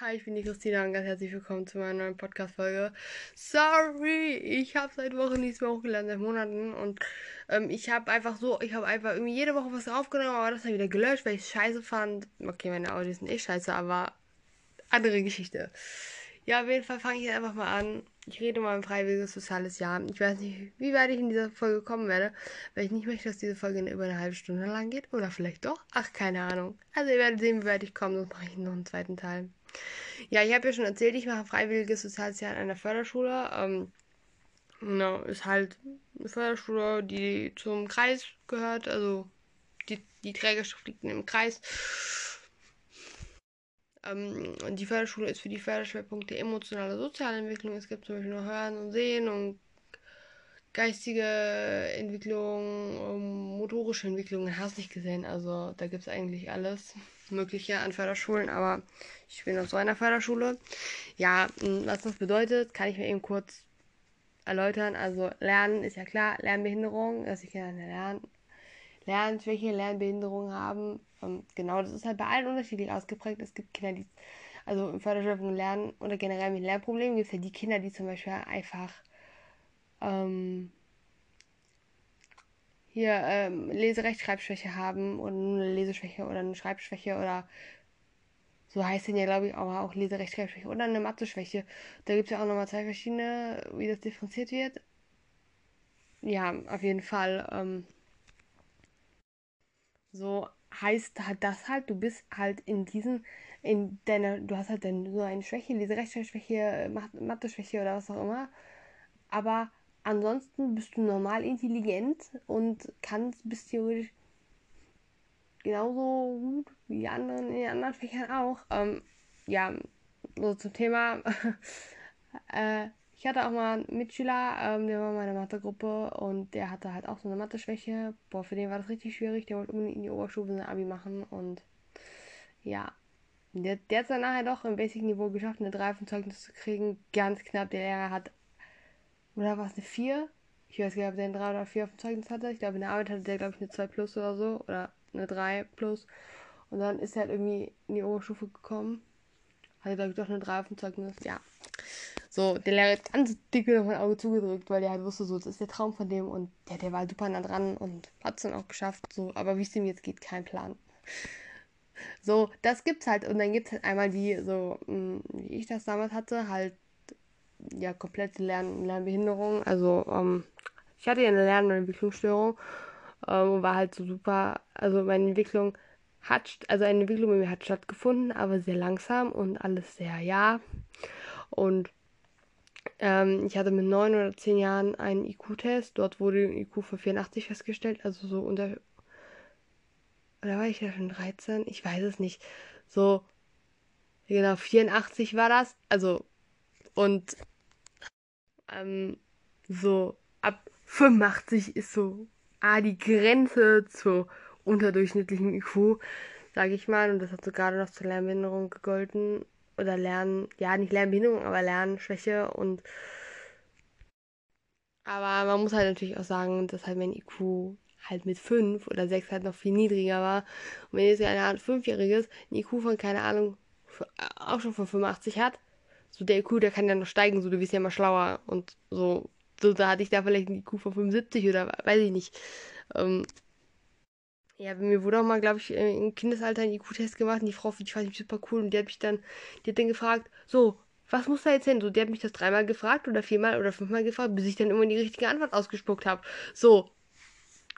Hi, ich bin die Christina und ganz herzlich willkommen zu meiner neuen Podcast-Folge. Sorry, ich habe seit Wochen nichts mehr hochgeladen, seit Monaten. Und ähm, ich habe einfach so, ich habe einfach irgendwie jede Woche was aufgenommen, aber das dann wieder gelöscht, weil ich es scheiße fand. Okay, meine Audios sind eh scheiße, aber andere Geschichte. Ja, auf jeden Fall fange ich jetzt einfach mal an. Ich rede mal ein freiwilliges soziales Jahr. Ich weiß nicht, wie weit ich in dieser Folge kommen werde, weil ich nicht möchte, dass diese Folge über eine halbe Stunde lang geht. Oder vielleicht doch. Ach, keine Ahnung. Also ihr werdet sehen, wie weit ich komme, sonst mache ich noch einen zweiten Teil. Ja, ich habe ja schon erzählt, ich mache freiwilliges soziales Jahr an einer Förderschule. Ähm, genau, ist halt eine Förderschule, die zum Kreis gehört. Also die, die Trägerschaft liegt im Kreis. Ähm, die Förderschule ist für die Förderschwerpunkte emotionale Sozialentwicklung. Es gibt zum Beispiel noch Hören und Sehen und geistige Entwicklung, um, motorische Entwicklung, hast nicht gesehen. Also da gibt es eigentlich alles Mögliche an Förderschulen, aber ich bin auf so einer Förderschule. Ja, was das bedeutet, kann ich mir eben kurz erläutern. Also Lernen ist ja klar, Lernbehinderung, dass die Kinder lernen, Lernschwäche, Lernbehinderung haben. Genau, das ist halt bei allen unterschiedlich ausgeprägt. Es gibt Kinder, die, also im Förderschwerpunkt lernen oder generell mit Lernproblemen gibt es ja die Kinder, die zum Beispiel einfach ähm, hier ähm, Leserechtschreibschwäche haben nur eine Leseschwäche oder eine Schreibschwäche oder so heißt denn ja, glaube ich, aber auch Leserechtschreibschwäche oder eine Mathe-Schwäche. Da gibt es ja auch nochmal zwei verschiedene, wie das differenziert wird. Ja, auf jeden Fall. Ähm, so heißt halt das halt, du bist halt in diesen, in deiner, du hast halt dann so eine Schwäche, diese Rechtschreibschwäche, Mathe-Schwäche oder was auch immer. Aber ansonsten bist du normal intelligent und kannst, bist theoretisch genauso gut wie die anderen in den anderen Fächern auch. Ähm, ja, so zum Thema. äh, ich hatte auch mal einen Mitschüler, ähm, der war in meiner Mathegruppe und der hatte halt auch so eine Mathe-Schwäche. Boah, für den war das richtig schwierig. Der wollte unbedingt in die Oberstufe ein Abi machen und ja. Der, der hat es dann nachher doch im Basic-Niveau geschafft, eine 3 von Zeugnis zu kriegen. Ganz knapp. Der Lehrer hat, oder war es eine 4? Ich weiß gar nicht, ob der eine 3 oder 4 auf dem Zeugnis hatte. Ich glaube, in der Arbeit hatte der, glaube ich, eine 2 plus oder so. Oder eine 3 plus. Und dann ist er halt irgendwie in die Oberstufe gekommen. Hatte, glaube ich, doch eine 3 auf dem Zeugnis. Ja. So, der Lehrer hat ganz dicke noch mein Auge zugedrückt, weil der halt wusste, so, das ist der Traum von dem und ja, der war halt super nah dran und hat es dann auch geschafft. So, aber wie es ihm jetzt geht, kein Plan. So, das gibt's halt. Und dann gibt es halt einmal die, so, hm, wie ich das damals hatte, halt, ja, komplette Lern Lernbehinderung. Also, ähm, ich hatte ja eine Lern- und Entwicklungsstörung ähm, und war halt so super. Also, meine Entwicklung hat, also eine Entwicklung bei mir hat stattgefunden, aber sehr langsam und alles sehr, ja. Und ähm, ich hatte mit neun oder zehn Jahren einen IQ-Test. Dort wurde ein IQ von 84 festgestellt, also so unter. Oder war ich ja schon 13? Ich weiß es nicht. So, genau, 84 war das. Also, und ähm, so ab 85 ist so ah, die Grenze zur unterdurchschnittlichen IQ, sage ich mal. Und das hat so gerade noch zur Lernbehinderung gegolten oder Lernen, ja, nicht Lernbehinderung, aber Lernschwäche und aber man muss halt natürlich auch sagen, dass halt mein IQ halt mit 5 oder 6 halt noch viel niedriger war. Und wenn jetzt eine Art 5-Jähriges ein IQ von, keine Ahnung, auch schon von 85 hat, so der IQ, der kann ja noch steigen, so du wirst ja immer schlauer und so, so da hatte ich da vielleicht ein IQ von 75 oder weiß ich nicht. Ähm, ja, mir wurde auch mal, glaube ich, im Kindesalter ein IQ-Test gemacht und die Frau, die fand ich super cool und die hat mich dann, die hat dann gefragt, so, was muss da jetzt hin? So, die hat mich das dreimal gefragt oder viermal oder fünfmal gefragt, bis ich dann immer die richtige Antwort ausgespuckt habe. So,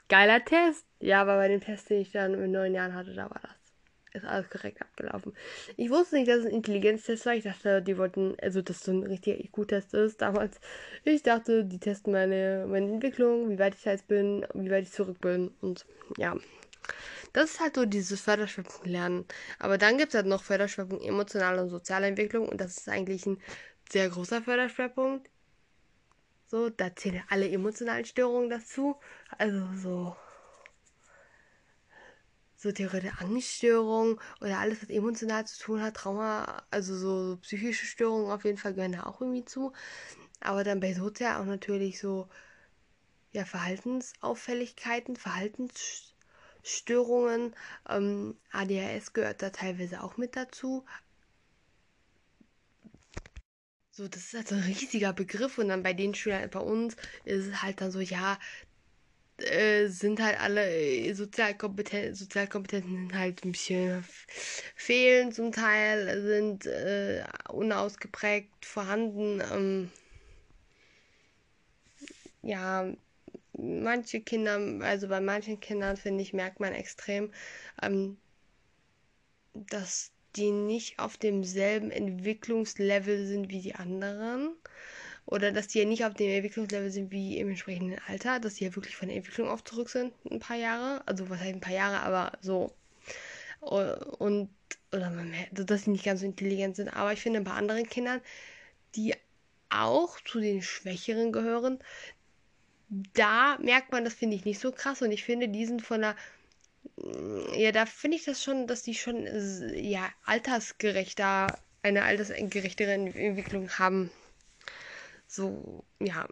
geiler Test. Ja, aber bei dem Test, den ich dann in neun Jahren hatte, da war das. Ist alles korrekt abgelaufen. Ich wusste nicht, dass es ein Intelligenztest war. Ich dachte, die wollten, also, dass so ein richtiger IQ-Test ist damals. Ich dachte, die testen meine, meine Entwicklung, wie weit ich jetzt bin, wie weit ich zurück bin und ja. Das ist halt so dieses Förderschwerpunkt Lernen. Aber dann gibt es halt noch Förderschwerpunkt emotionale und soziale Entwicklung und das ist eigentlich ein sehr großer Förderschwerpunkt. So, da zählen alle emotionalen Störungen dazu. Also so so theoretische Angststörungen oder alles, was emotional zu tun hat, Trauma, also so, so psychische Störungen auf jeden Fall gehören da auch irgendwie zu. Aber dann bei Sozial auch natürlich so, ja, Verhaltensauffälligkeiten, Verhaltensstörungen Störungen. Ähm, ADHS gehört da teilweise auch mit dazu. so, das ist halt so ein riesiger Begriff und dann bei den Schülern bei uns ist es halt dann so, ja, äh, sind halt alle äh, Sozialkompeten Sozialkompetenzen sind halt ein bisschen fehlen zum Teil, sind äh, unausgeprägt vorhanden. Ähm, ja, manche Kinder, also bei manchen Kindern finde ich, merkt man extrem, ähm, dass die nicht auf demselben Entwicklungslevel sind wie die anderen. Oder dass die ja nicht auf dem Entwicklungslevel sind wie im entsprechenden Alter, dass die ja wirklich von der Entwicklung auf zurück sind, ein paar Jahre. Also was heißt ein paar Jahre, aber so. Und, oder man merkt, dass sie nicht ganz so intelligent sind. Aber ich finde, bei anderen Kindern, die auch zu den Schwächeren gehören, da merkt man, das finde ich nicht so krass. Und ich finde, die sind von der ja, da finde ich das schon, dass die schon ja altersgerechter, eine altersgerechtere Entwicklung haben. So, ja.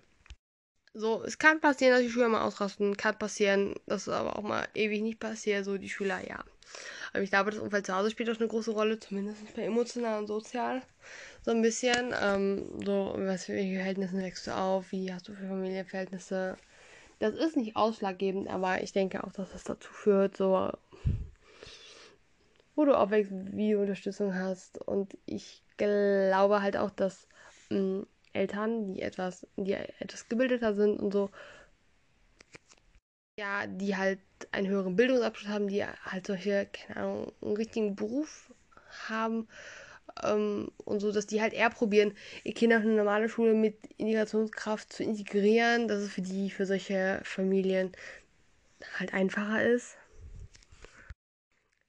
So, es kann passieren, dass die Schüler mal ausrasten, kann passieren, dass es aber auch mal ewig nicht passiert, so die Schüler, ja. Aber ich glaube, das Umfeld zu Hause spielt auch eine große Rolle, zumindest bei emotional und sozial. So ein bisschen. Ähm, so, was für Verhältnisse wächst du auf, wie hast du für Familienverhältnisse, das ist nicht ausschlaggebend, aber ich denke auch, dass das dazu führt, so wo du aufwächst, wie du Unterstützung hast. Und ich glaube halt auch, dass mh, hm, Eltern, die etwas, die etwas gebildeter sind und so, ja, die halt einen höheren Bildungsabschluss haben, die halt solche, keine Ahnung, einen richtigen Beruf haben ähm, und so, dass die halt eher probieren, ihr Kind auf eine normale Schule mit Integrationskraft zu integrieren, dass es für die, für solche Familien halt einfacher ist.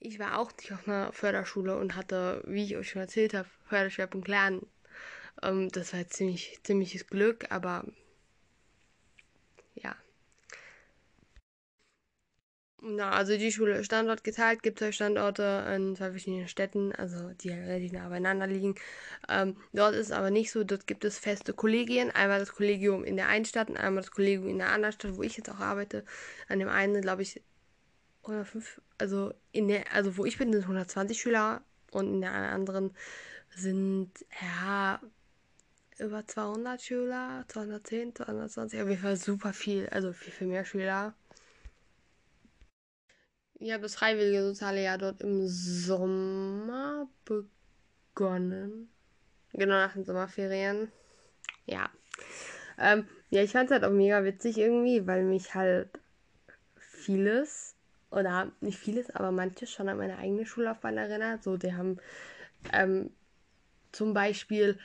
Ich war auch nicht auf einer Förderschule und hatte, wie ich euch schon erzählt habe, Förderschwerpunkt Lernen. Ähm, das war ziemlich, ziemliches Glück, aber ja. Na, also die Schule Standort geteilt, gibt zwei Standorte in zwei verschiedenen Städten, also die relativ nah beieinander liegen. Ähm, dort ist es aber nicht so, dort gibt es feste Kollegien. Einmal das Kollegium in der einen Stadt und einmal das Kollegium in der anderen Stadt, wo ich jetzt auch arbeite. An dem einen, glaube ich, 105, also in der, also wo ich bin, sind 120 Schüler und in der anderen sind, ja, über 200 Schüler, 210, 220, auf jeden Fall super viel, also viel, viel mehr Schüler. Ich habe das freiwillige soziale Jahr dort im Sommer begonnen. Genau nach den Sommerferien. Ja. Ähm, ja, ich fand es halt auch mega witzig irgendwie, weil mich halt vieles, oder nicht vieles, aber manches schon an meine eigene Schullaufbahn erinnert. So, die haben ähm, zum Beispiel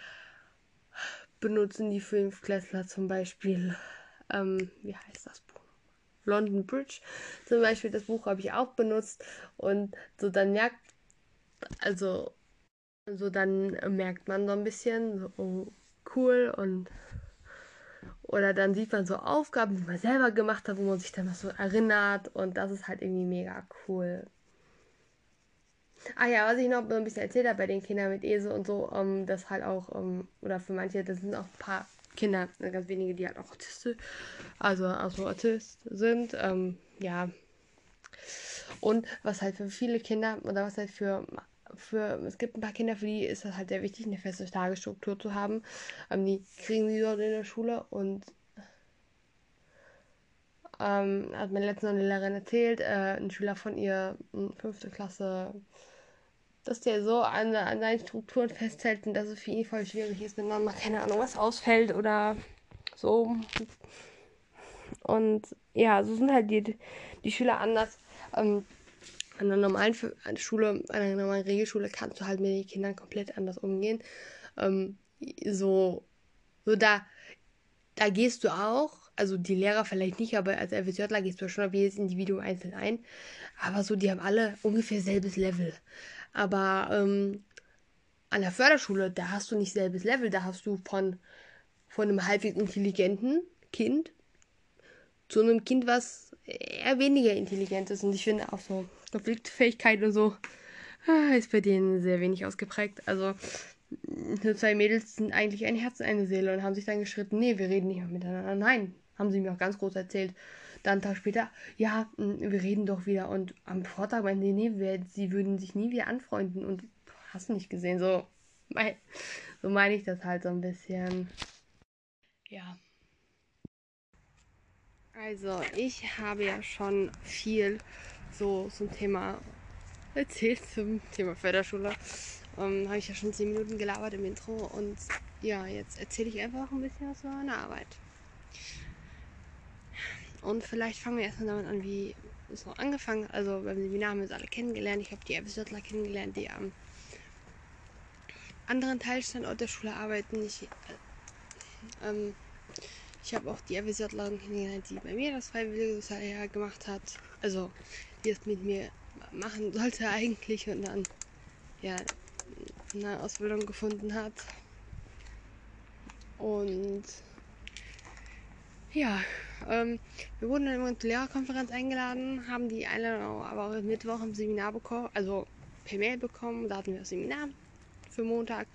benutzen die Fünfklässler zum Beispiel, ähm, wie heißt das Buch? London Bridge zum Beispiel, das Buch habe ich auch benutzt und so dann merkt, also so dann merkt man so ein bisschen, so oh, cool und oder dann sieht man so Aufgaben, die man selber gemacht hat, wo man sich dann noch so erinnert und das ist halt irgendwie mega cool. Ah ja, was ich noch ein bisschen erzählt habe bei den Kindern mit Esel und so, um, das halt auch, um, oder für manche, das sind auch ein paar Kinder, ganz wenige, die halt auch Autisten, also, also Autist sind, ähm, ja. Und was halt für viele Kinder, oder was halt für, für, es gibt ein paar Kinder, für die ist das halt sehr wichtig, eine feste Tagesstruktur zu haben. Ähm, die kriegen sie dort in der Schule und ähm, hat mir letztens eine Lehrerin erzählt, äh, ein Schüler von ihr, fünfte Klasse, dass der so an, an seinen Strukturen festhält und dass es für ihn voll schwierig ist, wenn dann mal keine Ahnung was ausfällt oder so. Und ja, so sind halt die, die Schüler anders. Ähm, an einer normalen Schule, an einer normalen Regelschule kannst du halt mit den Kindern komplett anders umgehen. Ähm, so, so da, da gehst du auch, also die Lehrer vielleicht nicht, aber als FSJler gehst du schon auf jedes Individuum einzeln ein. Aber so, die haben alle ungefähr selbes Level. Aber ähm, an der Förderschule, da hast du nicht selbes Level, da hast du von, von einem halbwegs intelligenten Kind zu einem Kind, was eher weniger intelligent ist. Und ich finde auch so Konfliktfähigkeit und so ah, ist bei denen sehr wenig ausgeprägt. Also nur zwei Mädels sind eigentlich ein Herz und eine Seele und haben sich dann geschritten, nee, wir reden nicht mehr miteinander. Nein, haben sie mir auch ganz groß erzählt. Dann einen Tag später, ja, mm, wir reden doch wieder. Und am Vortag meinten nee, nee, sie würden sich nie wieder anfreunden. Und hast du nicht gesehen, so, mein, so meine ich das halt so ein bisschen. Ja. Also, ich habe ja schon viel so zum Thema erzählt, zum Thema Förderschule. Ähm, habe ich ja schon 10 Minuten gelabert im Intro und ja, jetzt erzähle ich einfach ein bisschen was über meine Arbeit. Und vielleicht fangen wir erstmal damit an, wie es so angefangen hat. Also beim Seminar haben wir uns alle kennengelernt. Ich habe die Erbiswörtler kennengelernt, die am anderen Teilstandort der Schule arbeiten. Ich, äh, ähm, ich habe auch die Erbiswörtlerin kennengelernt, die bei mir das freiwillige Sozialjahr gemacht hat. Also die es mit mir machen sollte eigentlich und dann ja eine Ausbildung gefunden hat. Und ja, ähm, wir wurden dann immer Lehrerkonferenz eingeladen, haben die Einladung aber auch Mittwoch im Seminar bekommen, also per Mail bekommen. Da hatten wir das Seminar für Montag.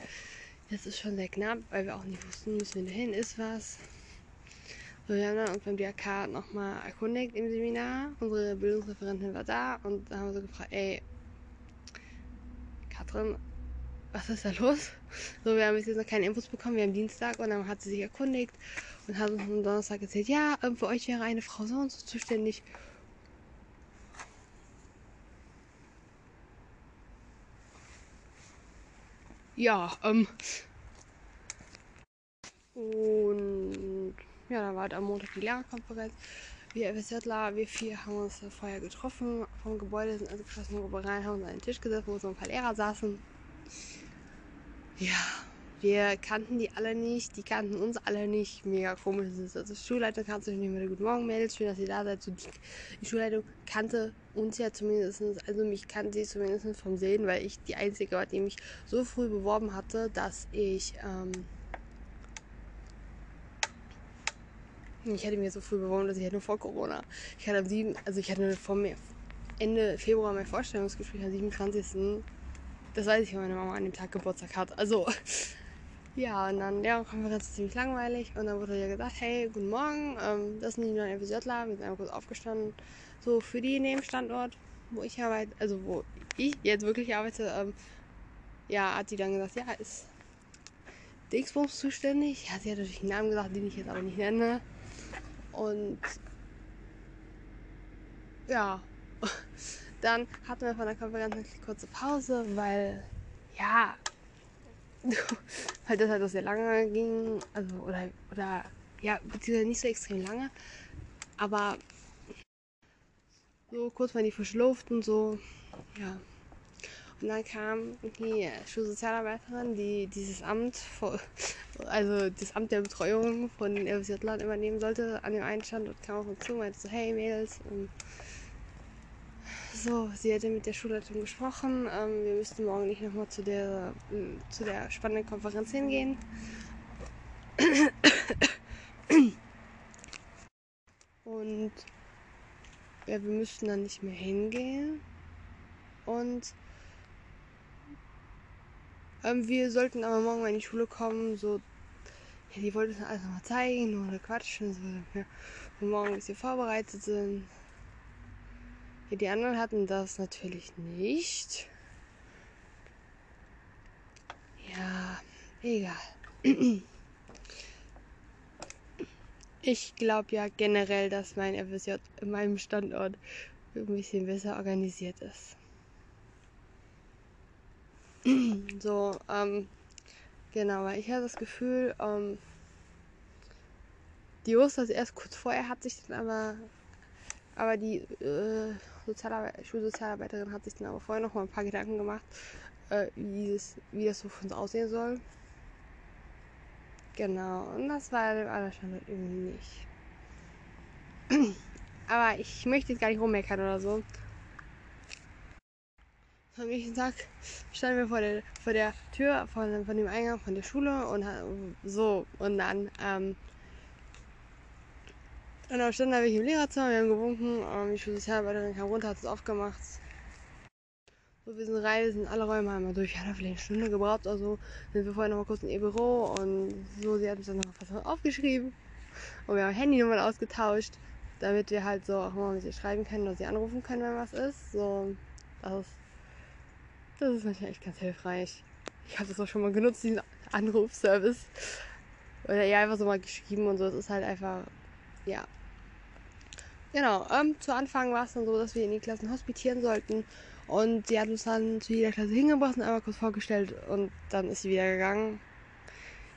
Das ist schon sehr knapp, weil wir auch nicht wussten, müssen wir dahin, ist was. So, wir haben dann uns beim DRK nochmal erkundigt im Seminar. Unsere Bildungsreferentin war da und da haben wir so gefragt, ey, Katrin, was ist da los? So, wir haben bis jetzt noch keine Infos bekommen. Wir haben Dienstag und dann hat sie sich erkundigt und hat uns am Donnerstag erzählt, ja, ähm, für euch wäre eine Frau so und so zuständig. Ja, ähm. Und ja, dann war halt am Montag die Lehrerkonferenz. Wir FSJler, wir vier haben uns vorher getroffen vom Gebäude, sind also geschlossen rein, haben uns an den Tisch gesetzt, wo so ein paar Lehrer saßen. Ja, wir kannten die alle nicht, die kannten uns alle nicht. Mega komisch ist es. Also Schulleitung kannte sich nicht mehr. Guten Morgen, Mädels, schön, dass ihr da seid. Die Schulleitung kannte uns ja zumindest, also mich kannte sie zumindest vom Sehen, weil ich die Einzige war, die mich so früh beworben hatte, dass ich, ähm, ich hätte mir so früh beworben, dass ich hätte nur vor Corona. Ich hatte am 7, also ich hatte vor mir Ende Februar mein Vorstellungsgespräch am 27. Das weiß ich, weil meine Mama an dem Tag Geburtstag hat. Also, ja, und dann Lehrerkonferenz ziemlich langweilig. Und dann wurde ja gesagt, hey, guten Morgen, ähm, das sind die neuen FSJler. Wir sind einmal kurz aufgestanden. So, für die Nebenstandort, wo ich arbeite, also wo ich jetzt wirklich arbeite, ähm, ja, hat sie dann gesagt, ja, ist Dingsbums zuständig. Ja, sie hat natürlich einen Namen gesagt, den ich jetzt aber nicht nenne. Und ja, dann hatten wir von der Konferenz eine kurze Pause, weil ja, weil das halt auch sehr lange ging, also oder oder ja, beziehungsweise nicht so extrem lange, aber so kurz mal die frische Luft und so, ja. Und dann kam die Schulsozialarbeiterin, die dieses Amt, also das Amt der Betreuung von den Erwachsenen übernehmen sollte, an dem einen Standort kam auf uns zu und meinte so, hey Mädels, ähm, so, sie hätte mit der Schulleitung gesprochen. Ähm, wir müssten morgen nicht nochmal zu der, äh, zu der spannenden Konferenz hingehen. Und ja, wir müssten dann nicht mehr hingehen. Und ähm, wir sollten aber morgen mal in die Schule kommen. So, ja, die wollten alles nochmal zeigen oder quatschen. So, ja, morgen ein bisschen vorbereitet sind. Die anderen hatten das natürlich nicht. Ja, egal. Ich glaube ja generell, dass mein FSJ in meinem Standort ein bisschen besser organisiert ist. So, ähm, genau, weil ich habe das Gefühl, ähm, die das erst kurz vorher, hat sich dann aber, aber die äh, Sozialarbeit Schulsozialarbeiterin hat sich dann aber vorher noch mal ein paar Gedanken gemacht, äh, wie, das, wie das so für uns aussehen soll. Genau, und das war dem anderen Standort irgendwie nicht. aber ich möchte jetzt gar nicht rummeckern oder so. Am nächsten Tag standen wir vor der, vor der Tür von, von dem Eingang von der Schule und so und dann ähm, und dann standen da welche im Lehrerzimmer, wir haben gewunken, ähm, die Schulsozialarbeiterin kam runter, hat es aufgemacht. So, wir sind rein, wir sind alle Räume einmal durch. Ja, da vielleicht eine Stunde gebraucht oder so. Sind wir vorher noch mal kurz in ihr Büro und so, sie hat uns dann noch was aufgeschrieben. Und wir haben Handynummern ausgetauscht, damit wir halt so auch mal mit ihr schreiben können oder sie anrufen können, wenn was ist. So, das ist, das ist natürlich echt ganz hilfreich. Ich habe das auch schon mal genutzt, diesen Anrufservice. Oder ja, einfach so mal geschrieben und so. Es ist halt einfach, ja. Genau, ähm, zu Anfang war es dann so, dass wir in die Klassen hospitieren sollten. Und sie hat uns dann zu jeder Klasse hingebracht und einmal kurz vorgestellt und dann ist sie wieder gegangen.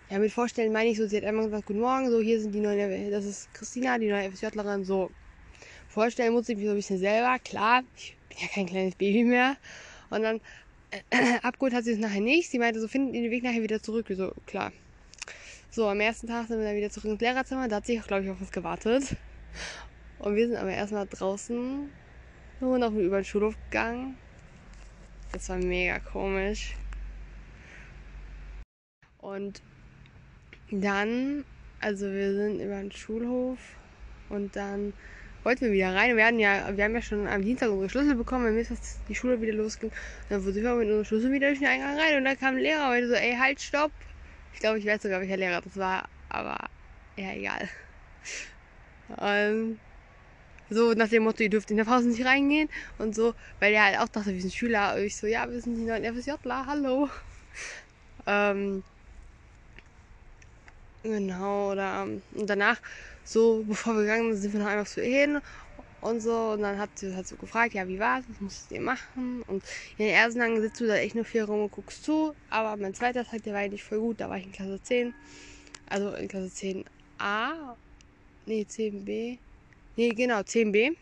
Ja, mit Vorstellen meine ich so, sie hat einmal gesagt, guten Morgen, so hier sind die neuen, das ist Christina, die neue FSJlerin, so. Vorstellen muss ich mich so ein bisschen selber, klar, ich bin ja kein kleines Baby mehr. Und dann äh, abgeholt hat sie es nachher nicht. Sie meinte, so finden den Weg nachher wieder zurück. So, klar. So, am ersten Tag sind wir dann wieder zurück ins Lehrerzimmer. Da hat sie, glaube ich, auf uns gewartet. Und wir sind aber erstmal draußen und auf über den Schulhof gegangen. Das war mega komisch. Und dann, also wir sind über den Schulhof und dann wollten wir wieder rein. Wir, ja, wir haben ja schon am Dienstag unsere Schlüssel bekommen, wenn Mittwochs die Schule wieder losging. Dann sind wir mit unseren Schlüssel wieder durch den Eingang rein und dann kam ein Lehrer und meinte so, ey, halt, stopp. Ich glaube, ich weiß sogar, welcher Lehrer das war, aber ja, egal. Ähm, so nach dem Motto, ihr dürft in der Pause nicht reingehen und so, weil er halt auch dachte, wir sind Schüler. Und ich so, ja, wir sind die neuen FSJler, hallo. Ähm, genau, oder ähm, und danach, so bevor wir gegangen sind, sind wir noch einfach so hin und so. Und dann hat sie halt so gefragt, ja, wie war's, was musstet ihr machen? Und in den ersten Tagen sitzt du da echt nur viel rum und guckst zu. Aber mein zweiter Tag, der war eigentlich voll gut, da war ich in Klasse 10. Also in Klasse 10a. Nee, 10b. Nee, genau, 10b.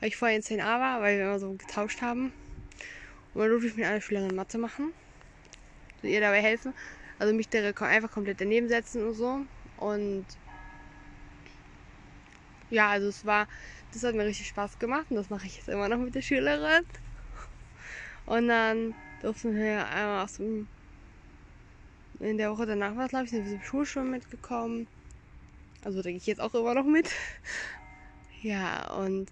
Weil ich vorher in 10a war, weil wir immer so getauscht haben. Und dann durfte ich mit einer Schülerin Mathe machen. So ihr dabei helfen. Also mich da einfach komplett daneben setzen und so. Und ja, also es war, das hat mir richtig Spaß gemacht und das mache ich jetzt immer noch mit der Schülerin. Und dann durften wir einmal aus dem, in der Woche danach war es, glaube ich, sind wir zum Schulschwimmen mitgekommen. Also gehe ich jetzt auch immer noch mit. Ja, und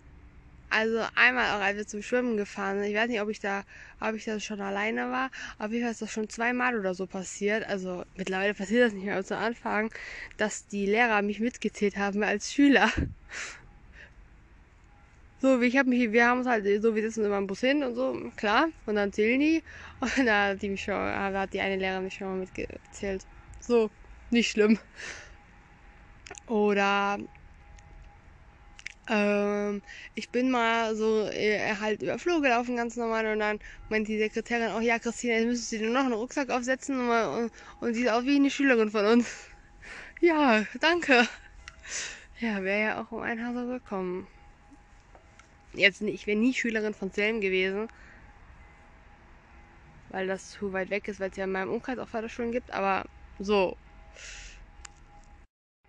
also einmal auch, als wir zum Schwimmen gefahren sind. Ich weiß nicht, ob ich da, ob ich da schon alleine war. Auf jeden Fall ist das schon zweimal oder so passiert. Also mittlerweile passiert das nicht mehr zu Anfang, dass die Lehrer mich mitgezählt haben als Schüler. So, ich habe mich, wir haben uns halt so, wir sitzen immer im Bus hin und so, klar. Und dann zählen die. Und da hat die mich schon, da hat die eine Lehrerin mich schon mal mitgezählt. So, nicht schlimm. Oder ähm, ich bin mal so äh, halt über Flur gelaufen, ganz normal. Und dann meint die Sekretärin, oh ja, Christina, jetzt müsstest du dir noch einen Rucksack aufsetzen. Und, und, und sie ist auch wie eine Schülerin von uns. Ja, danke. Ja, wäre ja auch um ein Haar so gekommen. Jetzt, ich wäre nie Schülerin von Selm gewesen. Weil das zu weit weg ist, weil es ja in meinem Umkreis auch Förderschulen gibt. Aber so.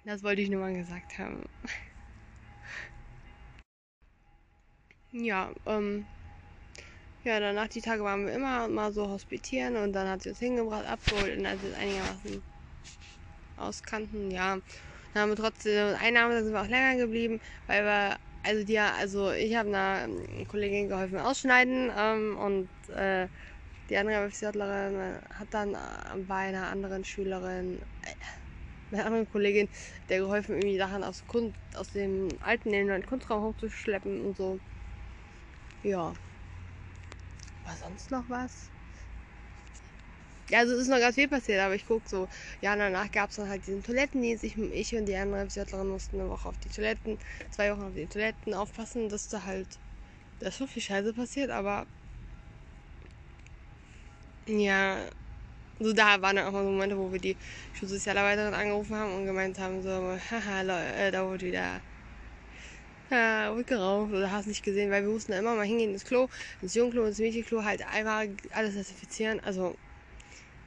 Das wollte ich nur mal gesagt haben. Ja, ähm, ja, danach die Tage waren wir immer mal so hospitieren und dann hat sie uns hingebracht, abgeholt und als wir es einigermaßen auskannten, ja, dann haben wir trotzdem, Einnahme sind wir auch länger geblieben, weil wir, also die, also ich habe einer Kollegin geholfen ausschneiden ähm, und äh, die andere Wissenschaftlerin hat dann bei einer anderen Schülerin, äh, einer anderen Kollegin, der geholfen, irgendwie Sachen aus, Kunst, aus dem alten in den neuen Kunstraum hochzuschleppen und so. Ja. War sonst noch was? Ja, also es ist noch ganz viel passiert, aber ich gucke so, ja, danach gab es dann halt diesen Toilettendienst. Ich, ich und die andere Psychiaterin mussten eine Woche auf die Toiletten, zwei Wochen auf die Toiletten aufpassen, dass da halt, da ist so viel Scheiße passiert, aber ja, so da waren dann auch mal so Momente, wo wir die Schulsozialarbeiterin angerufen haben und gemeint haben, so, haha, äh, da wurde wieder ja, wird geraucht oder hast nicht gesehen, weil wir mussten immer mal hingehen ins Klo, ins Jungklo, ins Mädchenklo, halt einmal alles desinfizieren. Also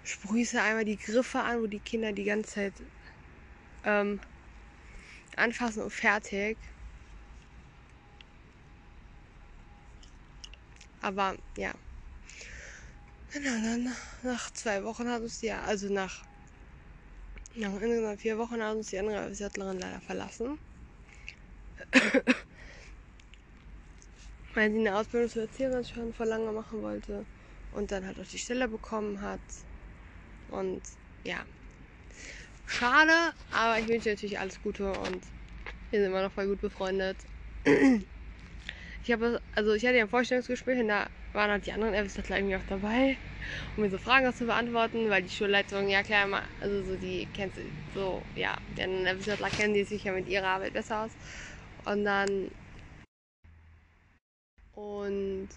sprühst einmal die Griffe an, wo die Kinder die ganze Zeit ähm, anfassen und fertig. Aber ja. Genau, dann nach zwei Wochen hat uns die, also nach, nach insgesamt vier Wochen hat uns die andere Wissenschaftlerin leider verlassen. Weil sie eine Ausbildung zur Erzieherin schon vor lange machen wollte und dann halt auch die Stelle bekommen hat. Und ja, schade, aber ich wünsche natürlich alles Gute und wir sind immer noch voll gut befreundet. Ich habe, also ich hatte ja ein Vorstellungsgespräch und da waren halt die anderen Elvis irgendwie auch dabei. um mir so Fragen zu beantworten, weil die Schulleitung, ja klar, also so die kennt so, ja, denn Wissenschaftler kennen die sich ja mit ihrer Arbeit besser aus. Und dann und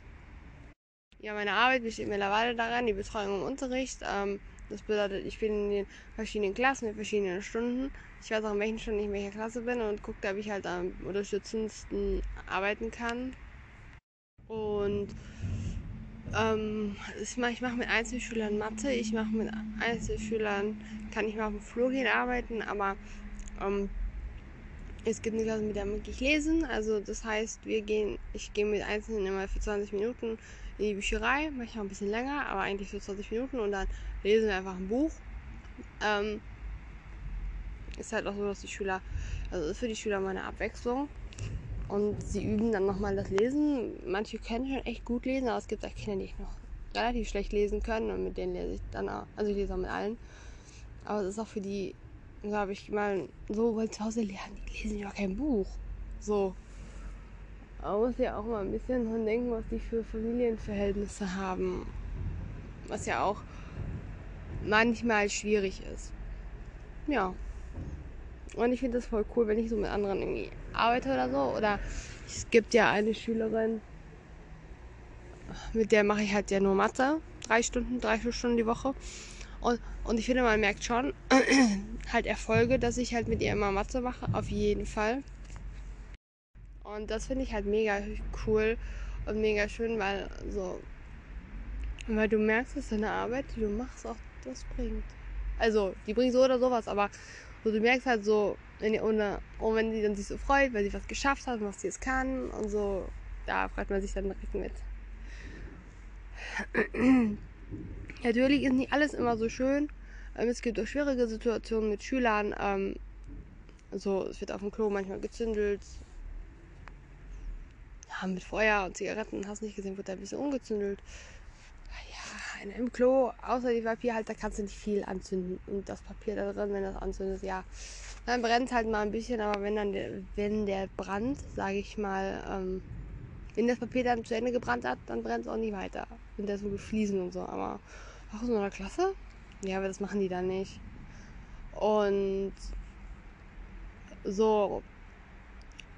ja, meine Arbeit besteht mittlerweile daran, die Betreuung im Unterricht. Ähm, das bedeutet, ich bin in den verschiedenen Klassen mit verschiedenen Stunden. Ich weiß auch, in welchen Stunden ich in welcher Klasse bin und gucke, ob ich halt am unterstützendsten arbeiten kann. Und ähm, ich mache mach mit Einzelschülern Mathe, ich mache mit Einzelschülern, kann ich mal auf dem Flur gehen arbeiten, aber ähm, es gibt eine Klasse, mit der ich lesen. Also das heißt, wir gehen, ich gehe mit Einzelnen immer für 20 Minuten in die Bücherei, manchmal ein bisschen länger, aber eigentlich für 20 Minuten und dann lesen wir einfach ein Buch. Ähm, ist halt auch so, dass die Schüler, also ist für die Schüler mal eine Abwechslung. Und sie üben dann nochmal das Lesen. Manche können schon echt gut lesen, aber es gibt auch Kinder, die noch relativ schlecht lesen können und mit denen lese ich dann auch, also ich lese auch mit allen. Aber es ist auch für die habe ich mal so, weil zu Hause lernen, die lesen ja kein Buch. So. Man muss ja auch mal ein bisschen dran denken, was die für Familienverhältnisse haben. Was ja auch manchmal schwierig ist. Ja. Und ich finde das voll cool, wenn ich so mit anderen irgendwie arbeite oder so. Oder es gibt ja eine Schülerin, mit der mache ich halt ja nur Mathe. Drei Stunden, drei, vier Stunden die Woche. Und, und ich finde, man merkt schon halt Erfolge, dass ich halt mit ihr immer Mathe mache, auf jeden Fall. Und das finde ich halt mega cool und mega schön, weil so, weil du merkst, dass deine Arbeit, die du machst, auch das bringt. Also, die bringt so oder sowas, aber so, du merkst halt so, wenn die ohne, und wenn die dann sich so freut, weil sie was geschafft hat und was sie jetzt kann und so, da freut man sich dann direkt mit. Natürlich ist nicht alles immer so schön. Ähm, es gibt auch schwierige Situationen mit Schülern. Ähm, so, es wird auf dem Klo manchmal gezündelt. Ja, mit Feuer und Zigaretten, hast nicht gesehen, wird da ein bisschen umgezündelt. Im Klo, außer die Papierhalter, kannst du nicht viel anzünden. Und das Papier da drin, wenn das anzündet, ja, dann brennt es halt mal ein bisschen. Aber wenn dann der, wenn der Brand, sage ich mal, ähm, wenn das Papier dann zu Ende gebrannt hat, dann brennt es auch nicht weiter. Sind das so gefliesen und so. Aber auch so einer Klasse? Ja, aber das machen die dann nicht. Und so,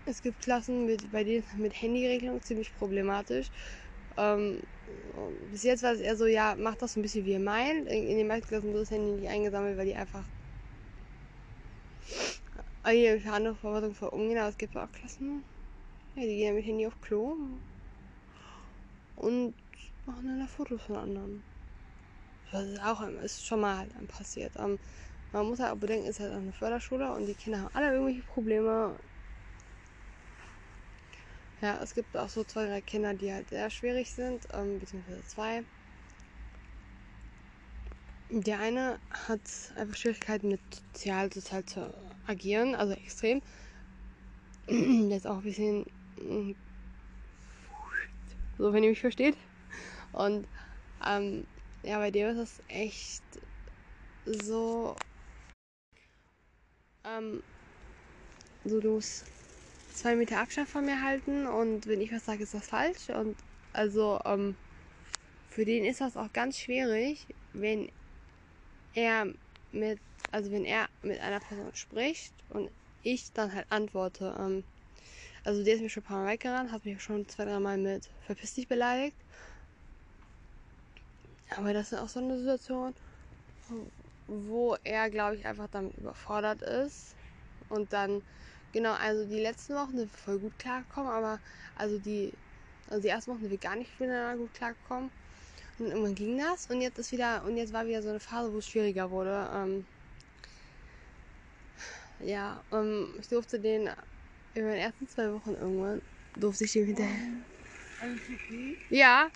es gibt Klassen, mit, bei denen mit Handyregelung ziemlich problematisch. Ähm, bis jetzt war es eher so, ja, macht das ein bisschen wie ihr meint. In, in den meisten Klassen wird das Handy nicht eingesammelt, weil die einfach eine andere Verwaltung voll umgehen. Aber es gibt auch Klassen, ja, die gehen mit Handy auf Klo und machen dann da Fotos von anderen. Das ist auch ist schon mal halt passiert. Ähm, man muss halt auch bedenken, es ist halt eine Förderschule und die Kinder haben alle irgendwelche Probleme. Ja, es gibt auch so zwei, drei Kinder, die halt sehr schwierig sind, ähm, beziehungsweise zwei. Der eine hat einfach Schwierigkeiten mit sozial, sozial zu agieren, also extrem. Der ist auch ein bisschen so, wenn ihr mich versteht. Und ähm, ja, bei dem ist es echt so. Ähm, so, musst zwei Meter Abstand von mir halten und wenn ich was sage, ist das falsch. Und also, ähm, für den ist das auch ganz schwierig, wenn er mit, also wenn er mit einer Person spricht und ich dann halt antworte. Ähm, also der ist mir schon ein paar Mal weggerannt, hat mich schon zwei, drei Mal mit verpiss dich beleidigt. Aber das ist auch so eine Situation, wo er, glaube ich, einfach damit überfordert ist. Und dann, genau, also die letzten Wochen sind wir voll gut klargekommen, aber also die, also die ersten Wochen sind wir gar nicht miteinander gut klargekommen. Und irgendwann ging das und jetzt ist wieder, und jetzt war wieder so eine Phase, wo es schwieriger wurde. Ähm, ja, ähm, ich durfte den in den ersten zwei Wochen irgendwann, durfte ich dem hinterher. Ja,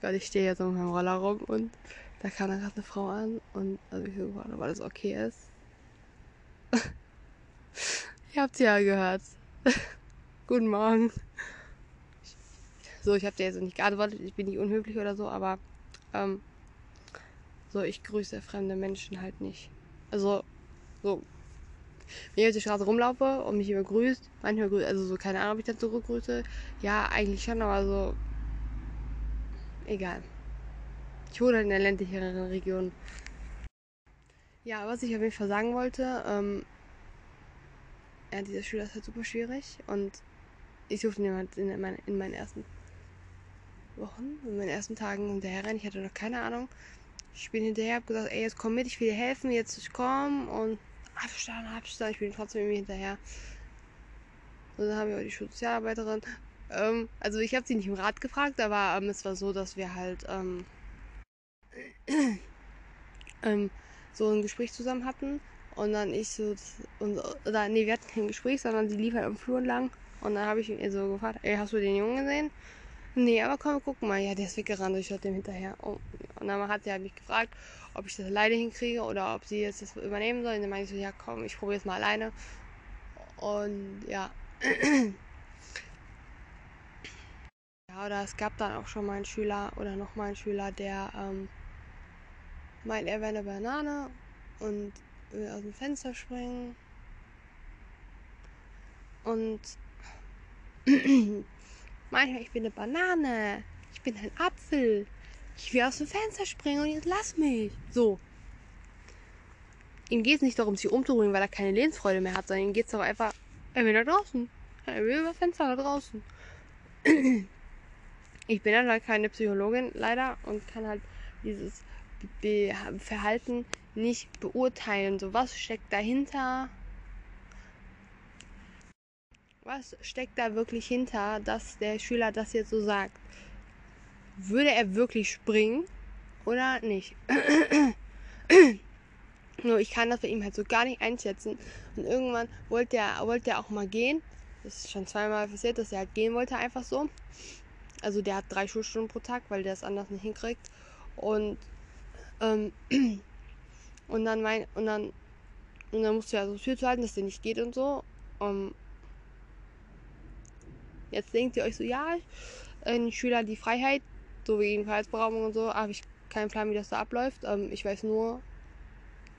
Gott, ich stehe jetzt auf meinem Roller rum und da kam dann gerade eine Frau an und also ich so gefragt, ob alles okay ist. Ihr habt ja gehört. Guten Morgen. So, ich habe dir jetzt nicht geantwortet, ich bin nicht unhöflich oder so, aber ähm, so, ich grüße fremde Menschen halt nicht. Also, so, wenn ich auf der Straße rumlaufe und mich jemand grüßt, manchmal grüßt, also so, keine Ahnung, ob ich dann zurückgrüße. Ja, eigentlich schon, aber so, egal. Ich wohne halt in der ländlicheren Region. Ja, was ich auf jeden Fall sagen wollte, ähm, ja, dieser Schüler ist halt super schwierig und ich durfte ihn halt in, mein, in meinen ersten Wochen, in meinen ersten Tagen hinterher rennen. Ich hatte noch keine Ahnung. Ich bin hinterher, hab gesagt, ey, jetzt komm mit, ich will dir helfen, jetzt komm und Abstand, Abstand. Ich bin trotzdem irgendwie hinterher. Und dann haben wir die Sozialarbeiterin. Ähm, also ich habe sie nicht im Rat gefragt, aber ähm, es war so, dass wir halt ähm, ähm, so ein Gespräch zusammen hatten. Und dann ich so, und, oder nee, wir hatten kein Gespräch, sondern sie lief halt am Flur entlang. Und dann habe ich ihn so gefragt, ey, hast du den Jungen gesehen? Nee, aber komm, guck mal. Ja, der ist weggerannt, ich hatte dem hinterher. Oh. Und dann hat sie halt mich gefragt, ob ich das alleine hinkriege oder ob sie jetzt das übernehmen soll. Und dann meinte ich so, ja komm, ich probiere es mal alleine. Und ja. ja, oder es gab dann auch schon mal einen Schüler oder noch mal einen Schüler, der ähm, meint, er wäre eine Banane und will aus dem Fenster springen. Und manchmal, ich bin eine Banane, ich bin ein Apfel, ich will aus dem Fenster springen und jetzt lass mich. So. Ihm geht es nicht darum, sich umzubringen, weil er keine Lebensfreude mehr hat, sondern ihm geht es doch einfach, er will da draußen. Er will über Fenster da draußen. Ich bin halt keine Psychologin leider und kann halt dieses Be Verhalten nicht beurteilen. So, was steckt dahinter? Was steckt da wirklich hinter, dass der Schüler das jetzt so sagt? Würde er wirklich springen oder nicht? Nur ich kann das bei ihm halt so gar nicht einschätzen. Und irgendwann wollte er, wollte er auch mal gehen. Das ist schon zweimal passiert, dass er halt gehen wollte, einfach so. Also der hat drei Schulstunden pro Tag, weil der es anders nicht hinkriegt. Und ähm, und dann mein, und dann, und dann musst du ja so Tür zu halten, dass der nicht geht und so. Um, ähm, jetzt denkt ihr euch so, ja, ein Schüler die Freiheit, so wegen Freiheitsberaubung und so, habe ich keinen Plan, wie das da abläuft. Ähm, ich weiß nur,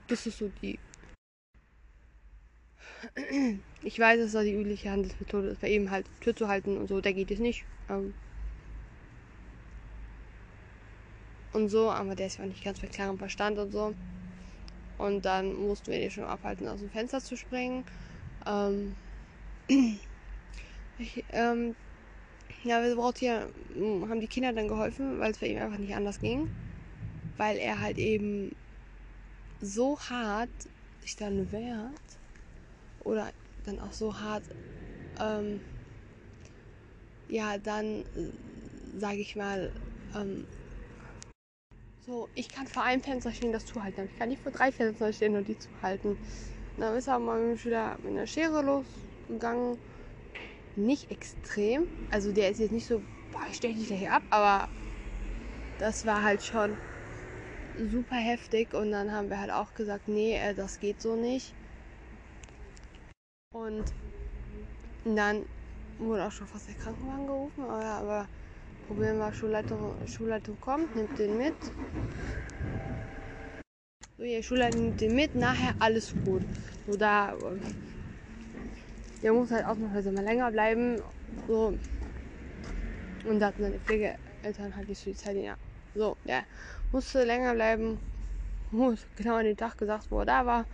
das ist so die. Ich weiß, dass das die übliche Handelsmethode ist, bei ihm halt Tür zu halten und so, der geht es nicht. Ähm, und so, aber der ist ja auch nicht ganz bei klarem Verstand und so. Und dann mussten wir den schon abhalten, aus dem Fenster zu springen. Ähm, ich, ähm, ja, wir braucht hier, haben die Kinder dann geholfen, weil es bei ihm einfach nicht anders ging. Weil er halt eben so hart sich dann wehrt. Oder dann auch so hart, ähm, ja, dann, äh, sage ich mal, ähm, so, ich kann vor einem Fenster stehen, das zuhalten. Ich kann nicht vor drei Fenstern stehen und die zuhalten. Dann ist er mal mit dem Schüler mit einer Schere losgegangen. Nicht extrem. Also der ist jetzt nicht so, boah, ich steche dich gleich ab, aber das war halt schon super heftig. Und dann haben wir halt auch gesagt, nee, äh, das geht so nicht. Und dann wurde auch schon fast der Krankenwagen gerufen, aber, aber Probieren wir, Schulleitung, Schulleitung kommt, nimmt den mit. So, die Schulleitung nimmt den mit, nachher alles gut. So, da. Der muss halt ausnahmsweise mal länger bleiben. So. Und da hatten seine Pflegeeltern halt die ja. So, der musste länger bleiben. Muss genau an den Tag gesagt, wo er da war.